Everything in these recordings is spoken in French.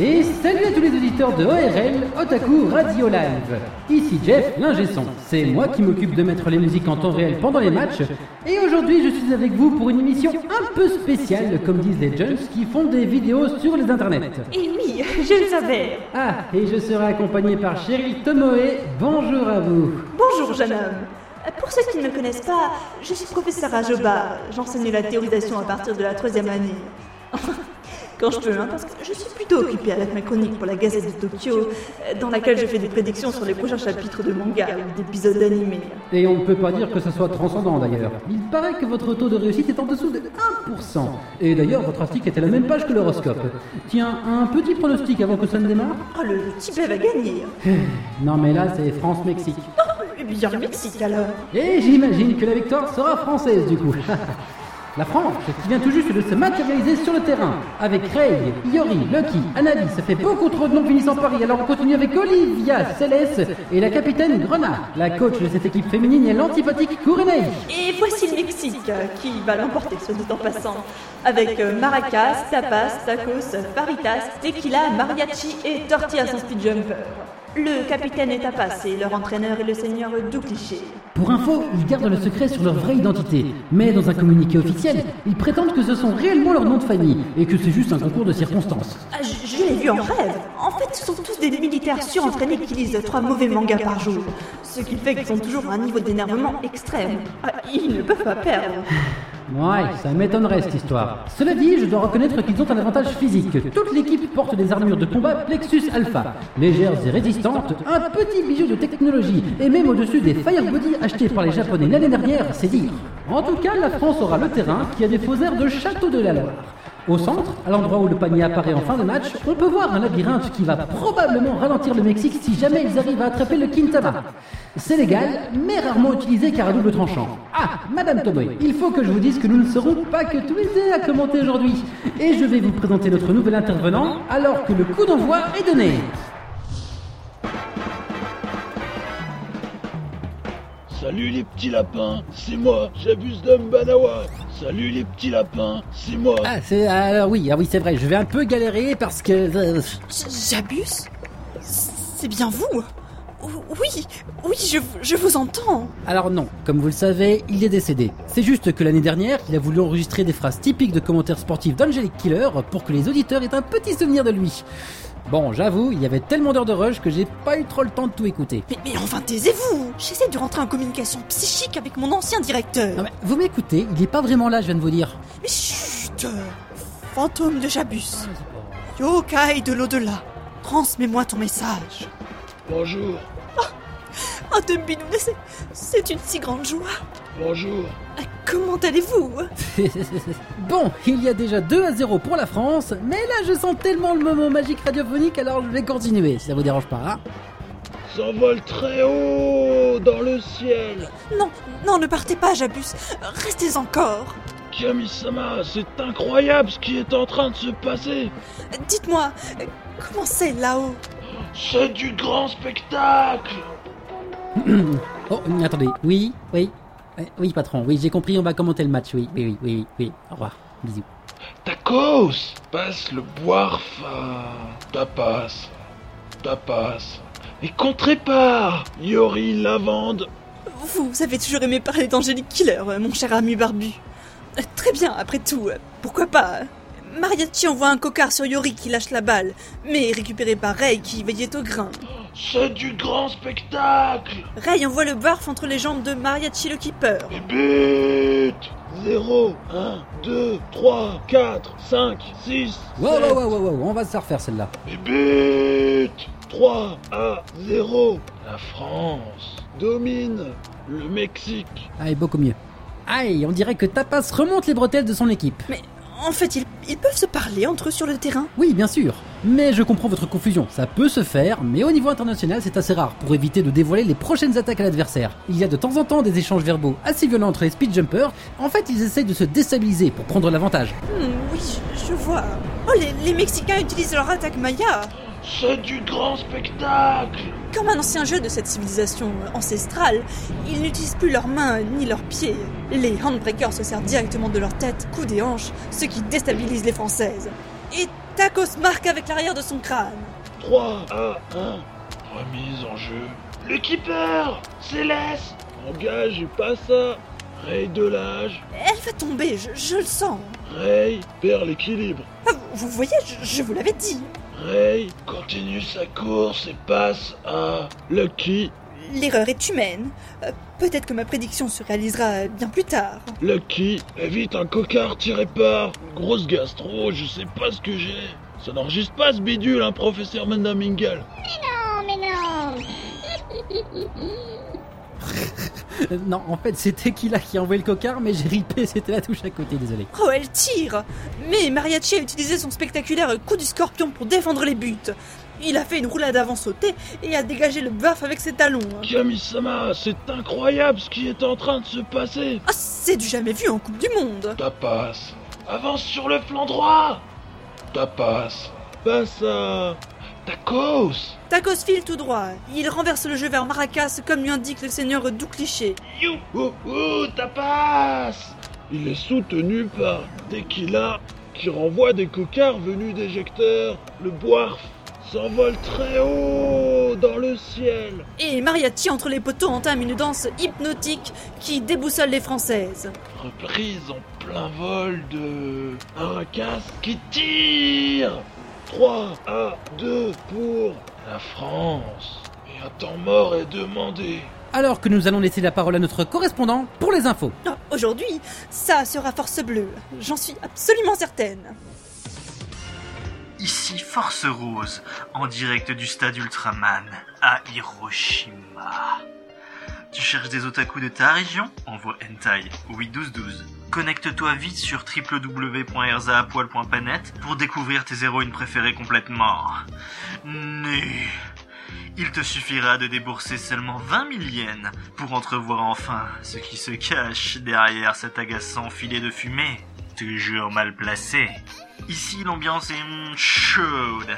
Et salut à tous les auditeurs de ORL, Otaku Radio Live. Ici Jeff, l'ingé son. C'est moi qui m'occupe de mettre les musiques en temps réel pendant les matchs. Et aujourd'hui, je suis avec vous pour une émission un peu spéciale, comme disent les jeunes qui font des vidéos sur les internets. Et oui, je le savais. Ah, et je serai accompagné par Cheryl Tomoe. Bonjour à vous. Bonjour, jeune homme. Pour ceux qui ne me connaissent pas, je suis professeur à Joba. J'enseigne la théorisation à partir de la troisième année. Quand je hein, parce que je suis plutôt occupée avec ma chronique pour la Gazette de Tokyo, euh, dans laquelle je fais des prédictions sur les prochains chapitres de manga ou d'épisodes animés. Et on ne peut pas dire que ce soit transcendant d'ailleurs. Il paraît que votre taux de réussite est en dessous de 1%. Et d'ailleurs, votre article était à la même page que l'horoscope. Tiens, un petit pronostic avant que ça ne démarre Oh, le, Tibet va gagner. Non mais là, c'est France-Mexique. Oh, eh bien, le Mexique alors. Et j'imagine que la victoire sera française du coup. La France, qui vient tout juste de se matérialiser sur le terrain, avec Ray, Iori, Lucky, Anabi, ça fait beaucoup trop de noms finissant par Paris, alors on continue avec Olivia, Céleste et la capitaine Grenat. La coach de cette équipe féminine est l'antipathique Kourenei. Et voici le Mexique qui va l'emporter, ce dit en passant. Avec euh, maracas, tapas, tacos, faritas, tequila, mariachi et tortillas en speed jumper. Le capitaine est tapas et leur entraîneur est le seigneur Doucliché. Pour info, ils gardent le secret sur leur vraie identité, mais dans un communiqué officiel, ils prétendent que ce sont réellement leurs noms de famille et que c'est juste un concours de circonstances. Ah, je je l'ai vu en rêve. En fait, ce sont tous des militaires surentraînés qui lisent trois mauvais mangas par jour. Ce qui fait qu'ils sont toujours à un niveau d'énervement extrême. Ah, ils ne peuvent pas perdre. Ouais, ça m'étonnerait cette histoire. Cela dit, je dois reconnaître qu'ils ont un avantage physique. Toute l'équipe porte des armures de combat Plexus Alpha, légères et résistantes, un petit bijou de technologie, et même au-dessus des Firebody achetés par les Japonais l'année dernière, c'est dire. En tout cas, la France aura le terrain qui a des faux airs de château de la Loire. Au centre, à l'endroit où le panier apparaît en fin de match, on peut voir un labyrinthe qui va probablement ralentir le Mexique si jamais ils arrivent à attraper le Quintana. C'est légal, mais rarement utilisé car à double tranchant. Ah, Madame Toboy, il faut que je vous dise que nous ne serons pas que tous à commenter aujourd'hui. Et je vais vous présenter notre nouvel intervenant alors que le coup d'envoi est donné. Salut les petits lapins, c'est moi, j'abuse Banawa. Salut les petits lapins, c'est moi. Ah, c'est alors oui, ah oui, c'est vrai, je vais un peu galérer parce que euh, J'abuse? C'est bien vous Oui, oui, je, je vous entends. Alors non, comme vous le savez, il est décédé. C'est juste que l'année dernière, il a voulu enregistrer des phrases typiques de commentaires sportifs d'Angelic Killer pour que les auditeurs aient un petit souvenir de lui. Bon, j'avoue, il y avait tellement d'heures de rush que j'ai pas eu trop le temps de tout écouter. Mais, mais enfin, taisez-vous J'essaie de rentrer en communication psychique avec mon ancien directeur. Non mais, vous m'écoutez, il est pas vraiment là, je viens de vous dire. Mais chut Fantôme de Jabus, yokai de l'au-delà, transmets-moi ton message. Bonjour, Oh, Dumbinou, c'est, c'est une si grande joie. Bonjour. Ah, Comment allez-vous bon, il y a déjà 2 à 0 pour la France, mais là je sens tellement le moment magique radiophonique, alors je vais continuer, si ça vous dérange pas. hein. S'envole très haut dans le ciel. Non, non, ne partez pas, Jabus. Restez encore. Kami-sama, c'est incroyable ce qui est en train de se passer. Dites-moi, comment c'est là-haut C'est du grand spectacle. Oh, attendez, oui, oui, oui patron, oui j'ai compris, on va commenter le match, oui, oui, oui, oui, oui, oui. au revoir, bisous. Tacos, passe le boire fin. Tapas, tapas. Et contrépart, Yori Lavande. Vous avez toujours aimé parler d'Angélique Killer, mon cher ami barbu. Euh, Très bien, après tout, euh, pourquoi pas Mariachi envoie un cocard sur Yori qui lâche la balle, mais récupéré par Ray qui veillait au grain. C'est du grand spectacle. Ray envoie le barf entre les jambes de Mariachi le keeper. Et but 0, 1, 2, 3, 4, 5, 6, Wow, wow, wow, wow, wow, on va se la refaire celle-là. Et but 3 à 0. La France domine le Mexique. Allez, beaucoup mieux. Aïe, on dirait que Tapas remonte les bretelles de son équipe. Mais en fait, ils, ils peuvent se parler entre eux sur le terrain. Oui, bien sûr. Mais je comprends votre confusion. Ça peut se faire, mais au niveau international, c'est assez rare pour éviter de dévoiler les prochaines attaques à l'adversaire. Il y a de temps en temps des échanges verbaux assez violents entre les speed jumpers. En fait, ils essayent de se déstabiliser pour prendre l'avantage. Hmm, oui, je, je vois. Oh, les, les Mexicains utilisent leur attaque Maya. C'est du grand spectacle. Comme un ancien jeu de cette civilisation ancestrale, ils n'utilisent plus leurs mains ni leurs pieds. Les handbreakers se servent directement de leur tête, coudes et hanches, ce qui déstabilise les Françaises. Et Tacos marque avec l'arrière de son crâne. 3 à 1. Remise en jeu. Le keeper Céleste Engage et pas ça. Ray de l'âge. Elle va tomber, je, je le sens. Ray perd l'équilibre. Ah, vous vous voyez, je, je vous l'avais dit. Ray continue sa course et passe à Lucky. L'erreur est humaine. Euh, Peut-être que ma prédiction se réalisera bien plus tard. Lucky évite un cocard tiré par une grosse gastro, je sais pas ce que j'ai. Ça n'enregistre pas ce bidule, hein, professeur Mandamingal. Non, mais non Non, en fait, c'est Tequila qui a envoyé le cocard, mais j'ai ripé, c'était la touche à côté, désolé. Oh, elle tire Mais Mariachi a utilisé son spectaculaire coup du scorpion pour défendre les buts. Il a fait une roulade avant sautée et a dégagé le baf avec ses talons. Kamisama, c'est incroyable ce qui est en train de se passer. Ah, c'est du jamais vu en Coupe du Monde Ta passe. Avance sur le flanc droit. Ta passe. Passe à... Tacos. Tacos file tout droit. Il renverse le jeu vers Maracas comme lui indique le seigneur Doux Cliché. You, ouh, ouh, ta passe. Il est soutenu par Tequila qui renvoie des cocards venus d'éjecteurs. Le boire s'envole très haut dans le ciel. Et Mariachi entre les poteaux entame une danse hypnotique qui déboussole les Françaises. Reprise en plein vol de Maracas qui tire 3 à 2 pour la France. Et un temps mort est demandé. Alors que nous allons laisser la parole à notre correspondant pour les infos. Ah, Aujourd'hui, ça sera Force Bleue. J'en suis absolument certaine. Ici Force Rose, en direct du stade Ultraman, à Hiroshima. Tu cherches des otaku de ta région? Envoie Hentai au 81212. Connecte-toi vite sur www.erzaapoil.panet pour découvrir tes héroïnes préférées complètement. Nues. Il te suffira de débourser seulement 20 000 yens pour entrevoir enfin ce qui se cache derrière cet agaçant filet de fumée, toujours mal placé. Ici, l'ambiance est mm, chaude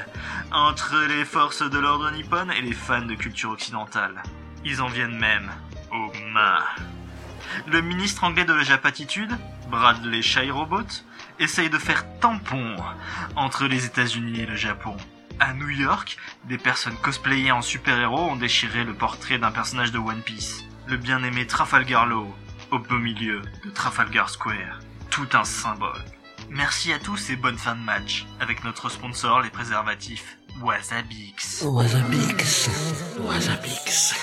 entre les forces de l'ordre nippon et les fans de culture occidentale. Ils en viennent même aux mains. Le ministre anglais de la Japatitude, Bradley Shirobot, essaye de faire tampon entre les États-Unis et le Japon. À New York, des personnes cosplayées en super-héros ont déchiré le portrait d'un personnage de One Piece, le bien-aimé Trafalgar Law, au beau milieu de Trafalgar Square. Tout un symbole. Merci à tous et bonne fin de match, avec notre sponsor les préservatifs Wasabix. Wasabix. Wasabix.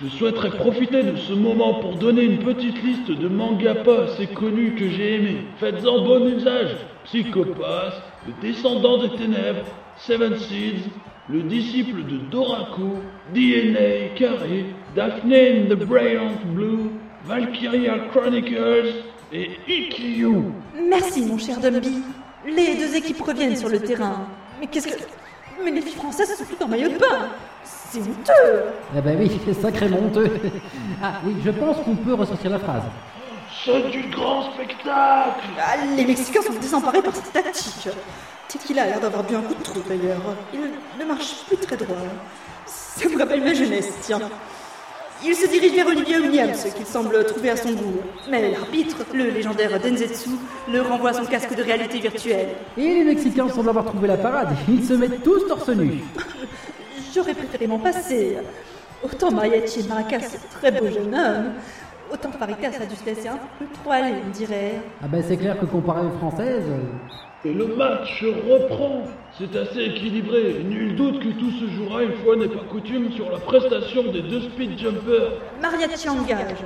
Je souhaiterais profiter de ce moment pour donner une petite liste de mangas pas assez connus que j'ai aimés. Faites-en bon usage. Psychopath, Le Descendant des Ténèbres, Seven Seeds, Le Disciple de Doraku, DNA Carré, Daphne in the Brilliant Blue, Valkyria Chronicles et Ikkyu. Merci, mon cher Dumby. Les deux équipes reviennent sur le terrain. Mais qu'est-ce que. Mais les filles françaises sont toutes en maillot de bain C'est honteux Eh ben oui, c'est sacrément honteux. Ah oui, je pense qu'on peut ressortir la phrase. C'est du grand spectacle Ah, Les Mexicains sont désemparés par cette tactique. Tequila a l'air d'avoir bu un coup de trop d'ailleurs. Il ne marche plus très droit. Ça me rappelle ma jeunesse, tiens. Il se dirige vers Olivier Williams, qu'il semble trouver à son goût. Mais l'arbitre, le légendaire Denzetsu, le renvoie à son casque de réalité virtuelle. Et les Mexicains semblent avoir trouvé la parade. Ils se mettent tous torse nu. J'aurais préféré m'en passer. Autant Mariachi et Maracas, très beau jeune homme, autant Faritas a dû se laisser un peu trop aller, on dirait. Ah ben c'est clair que comparé aux Françaises... Et le match reprend. C'est assez équilibré. Nul doute que tout se jouera une fois n'est pas coutume sur la prestation des deux speed jumpers. Mariachi engage.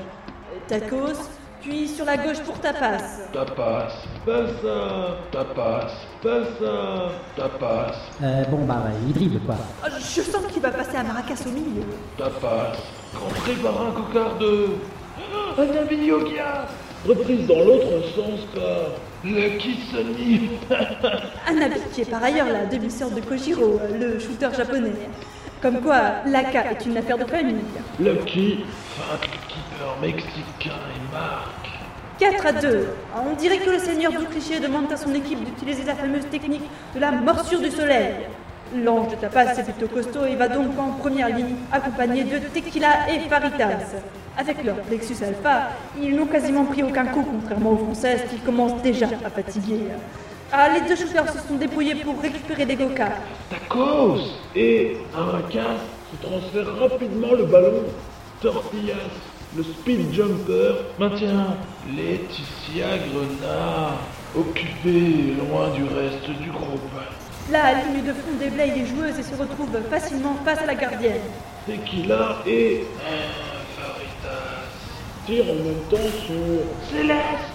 Tacos, puis sur la gauche pour Tapas. Tapas, passa, tapas, passa, tapas, Euh, bon bah ouais, ils dribblent quoi. Oh, Je sens qu'il va passer à Maracas au milieu. tapas. Contré par un cocard de... Yogia Reprise dans l'autre sens par... Lucky Sunny Anabi, qui est par ailleurs la demi-sœur de Kojiro, le shooter japonais. Comme quoi, l'AKA est une affaire de famille. Le keeper mexicain et marque. 4 à 2. On dirait que le seigneur du cliché demande à son équipe d'utiliser la fameuse technique de la morsure du soleil. L'ange de tapas est plutôt costaud et va donc en première ligne, accompagné de Tequila et Faritas. Avec leur Plexus Alpha, ils n'ont quasiment pris aucun coup, contrairement aux Françaises qui commencent déjà à fatiguer. Ah, les deux shooters se sont débrouillés pour récupérer des go-karts. Tacos Et Aracas se transfère rapidement le ballon. Tortillas, le speed jumper, maintient Laetitia Grenat, occupée loin du reste du groupe. La ligne de fond déblaye les joueuses et se retrouve facilement face à la gardienne. Tequila et un Faritas tirent en même temps sur Céleste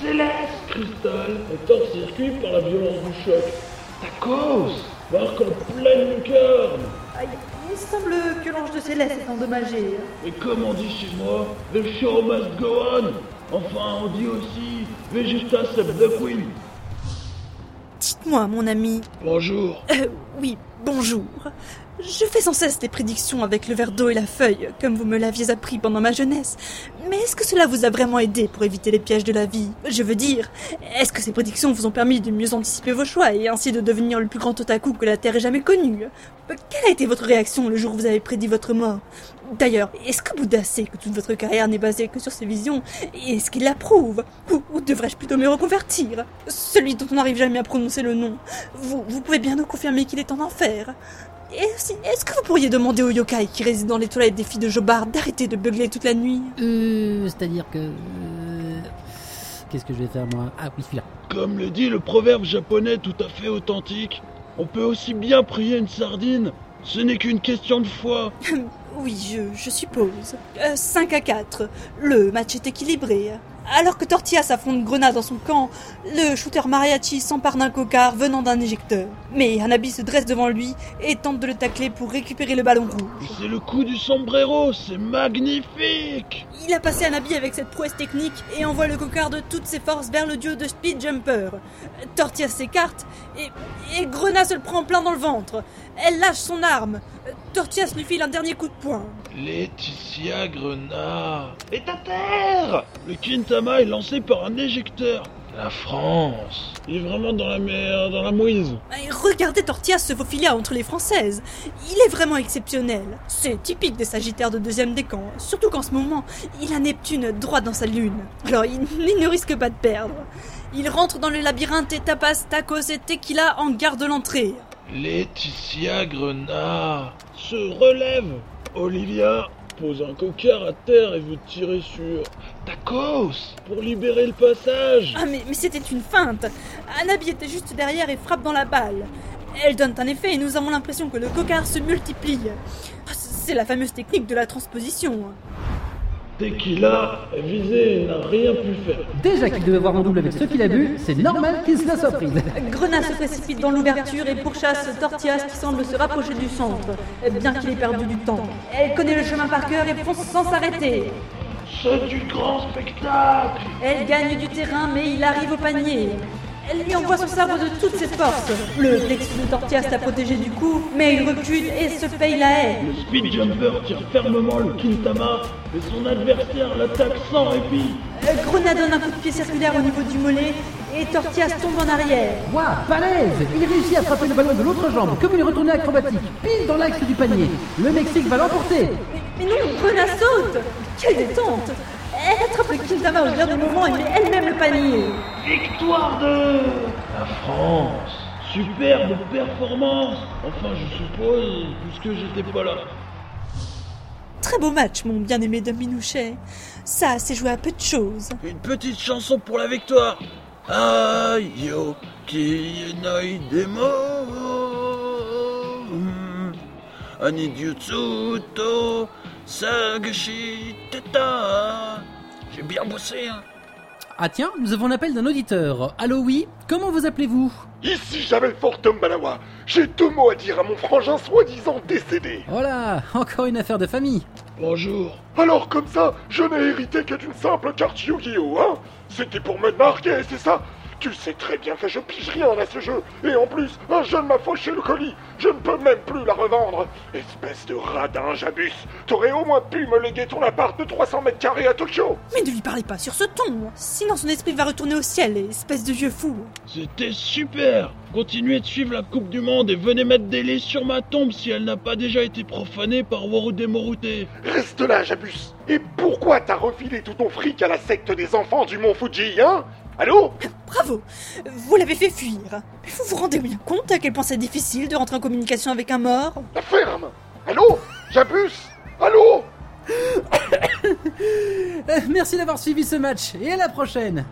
Céleste Cristal est hors circuit par la violence du choc. Tacos marque en pleine lucarne Aïe, il semble que l'ange de Céleste est endommagé. Et comme on dit chez moi, the show must go on Enfin, on dit aussi Vegeta save the queen Dites-moi, mon ami. Bonjour Euh, oui, bonjour. Je fais sans cesse des prédictions avec le verre d'eau et la feuille, comme vous me l'aviez appris pendant ma jeunesse. Mais est-ce que cela vous a vraiment aidé pour éviter les pièges de la vie? Je veux dire, est-ce que ces prédictions vous ont permis de mieux anticiper vos choix et ainsi de devenir le plus grand otaku que la Terre ait jamais connu? Quelle a été votre réaction le jour où vous avez prédit votre mort? D'ailleurs, est-ce que Bouddha sait que toute votre carrière n'est basée que sur ses visions? Et est-ce qu'il l'approuve Ou, ou devrais-je plutôt me reconvertir? Celui dont on n'arrive jamais à prononcer le nom. Vous, vous pouvez bien nous confirmer qu'il est en enfer et aussi, est-ce que vous pourriez demander au yokai qui réside dans les toilettes des filles de Jobard d'arrêter de beugler toute la nuit? Euh, c'est-à-dire que. euh, Qu'est-ce que je vais faire moi? Ah oui, celui-là. Comme le dit le proverbe japonais tout à fait authentique, on peut aussi bien prier une sardine. Ce n'est qu'une question de foi. Oui, je, je suppose. Euh, 5 à 4. Le match est équilibré. Alors que Tortilla s'affronte Grenade dans son camp, le shooter mariachi s'empare d'un cocard venant d'un éjecteur. Mais Hanabi se dresse devant lui et tente de le tacler pour récupérer le ballon rouge. C'est le coup du sombrero, c'est magnifique Il a passé Hanabi avec cette prouesse technique et envoie le cocard de toutes ses forces vers le duo de Speed Jumper. Tortilla s'écarte et, et Grenade se le prend plein dans le ventre. Elle lâche son arme. Tortilla lui file un dernier coup de poing. Laetitia Grenat est à terre Le Quintama est lancé par un éjecteur. La France Il est vraiment dans la mer, dans la mouise. Et Regardez Tortilla se faufiler entre les Françaises. Il est vraiment exceptionnel. C'est typique des Sagittaires de deuxième décan. Surtout qu'en ce moment, il a Neptune droit dans sa lune. Alors il, il ne risque pas de perdre. Il rentre dans le labyrinthe et tapas, tacos et tequila en garde l'entrée. Laetitia Grenat se relève. Olivia pose un cocard à terre et veut tirer sur Tacos pour libérer le passage. Ah mais, c'était une feinte. Anabi était juste derrière et frappe dans la balle. Elle donne un effet et nous avons l'impression que le cocard se multiplie. C'est la fameuse technique de la transposition. Tequila visé et n'a rien pu faire. Déjà qu'il devait voir en double avec ce qu'il a bu, c'est normal qu'il se la soit prise. Grenat se précipite dans l'ouverture et pourchasse Tortillas qui semble se rapprocher du centre, bien qu'il ait perdu du temps. Elle connaît le chemin par cœur et fonce sans s'arrêter. C'est du grand spectacle Elle gagne du terrain mais il arrive au panier. Elle lui envoie son sabre de toutes ses forces. Le plexus de Tortillas l'a protégé du coup, mais il recule et se paye la haie. Le speed jumper tire fermement le Quintama, mais son adversaire l'attaque sans répit. Euh, Grenat donne un coup de pied circulaire au niveau du mollet et Tortillas tombe en arrière. Waouh, balèze Il réussit à frapper le ballon de l'autre jambe, comme une retournée acrobatique, pile dans l'axe du panier. Le Mexique va l'emporter. Mais non, Grenat saute Quelle détente attrape le Quintama au dernier moment et met elle-même le panier. Victoire de la France. Superbe performance. Enfin, je suppose, puisque j'étais pas là. Très beau match, mon bien-aimé Dom Minouchet. Ça s'est joué à peu de choses. Une petite chanson pour la victoire. Ayo, ki nai demo. Anidyutsuto, sagashi teta. J'ai bien bossé, hein. Ah tiens, nous avons l'appel d'un auditeur. Allô oui Comment vous appelez-vous? Ici Jamel Fortum Balawa. J'ai deux mots à dire à mon frangin soi-disant décédé. Oh là, encore une affaire de famille. Bonjour. Alors comme ça, je n'ai hérité que d'une simple carte Yu-Gi-Oh, hein C'était pour me narguer, c'est ça? Tu sais très bien que je pige rien à ce jeu. Et en plus, un jeune m'a fauché le colis. Je ne peux même plus la revendre. Espèce de radin, Jabus. T'aurais au moins pu me léguer ton appart de 300 mètres carrés à Tokyo. Mais ne lui parlez pas sur ce ton, sinon son esprit va retourner au ciel, espèce de vieux fou. C'était super Continuez de suivre la Coupe du Monde et venez mettre des lits sur ma tombe si elle n'a pas déjà été profanée par Warude Morute. Reste là, Jabus. Et pourquoi t'as refilé tout ton fric à la secte des enfants du mont Fuji, hein? Allô Bravo. Vous l'avez fait fuir. Mais vous vous rendez bien compte à quel point c'est difficile de rentrer en communication avec un mort La ferme Allô Jabus Allô Euh, Merci d'avoir suivi ce match. Et à la prochaine